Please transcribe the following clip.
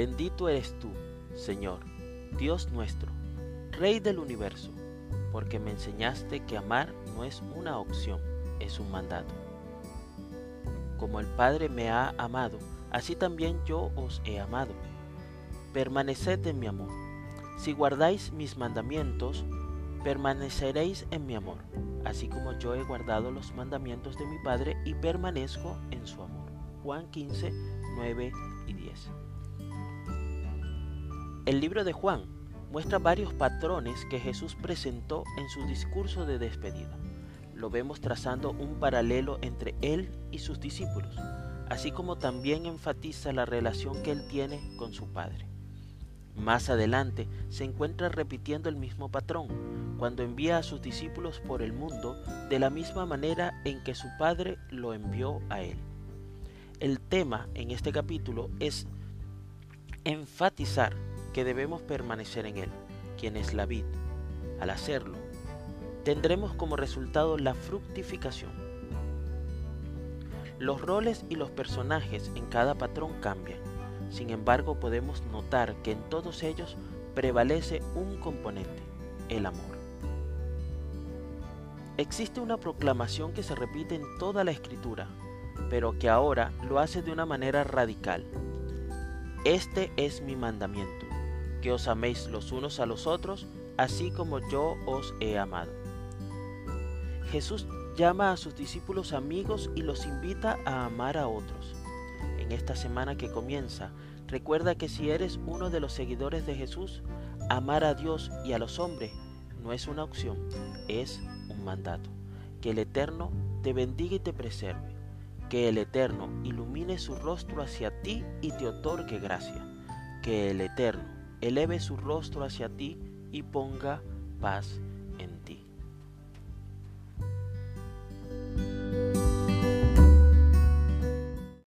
Bendito eres tú, Señor, Dios nuestro, Rey del universo, porque me enseñaste que amar no es una opción, es un mandato. Como el Padre me ha amado, así también yo os he amado. Permaneced en mi amor. Si guardáis mis mandamientos, permaneceréis en mi amor, así como yo he guardado los mandamientos de mi Padre y permanezco en su amor. Juan 15, 9 y 10. El libro de Juan muestra varios patrones que Jesús presentó en su discurso de despedida. Lo vemos trazando un paralelo entre él y sus discípulos, así como también enfatiza la relación que él tiene con su Padre. Más adelante se encuentra repitiendo el mismo patrón cuando envía a sus discípulos por el mundo de la misma manera en que su Padre lo envió a él. El tema en este capítulo es enfatizar que debemos permanecer en él, quien es la vid. Al hacerlo, tendremos como resultado la fructificación. Los roles y los personajes en cada patrón cambian sin embargo, podemos notar que en todos ellos prevalece un componente, el amor. Existe una proclamación que se repite en toda la escritura, pero que ahora lo hace de una manera radical. Este es mi mandamiento, que os améis los unos a los otros, así como yo os he amado. Jesús llama a sus discípulos amigos y los invita a amar a otros en esta semana que comienza, recuerda que si eres uno de los seguidores de Jesús, amar a Dios y a los hombres no es una opción, es un mandato. Que el Eterno te bendiga y te preserve. Que el Eterno ilumine su rostro hacia ti y te otorgue gracia. Que el Eterno eleve su rostro hacia ti y ponga paz en ti.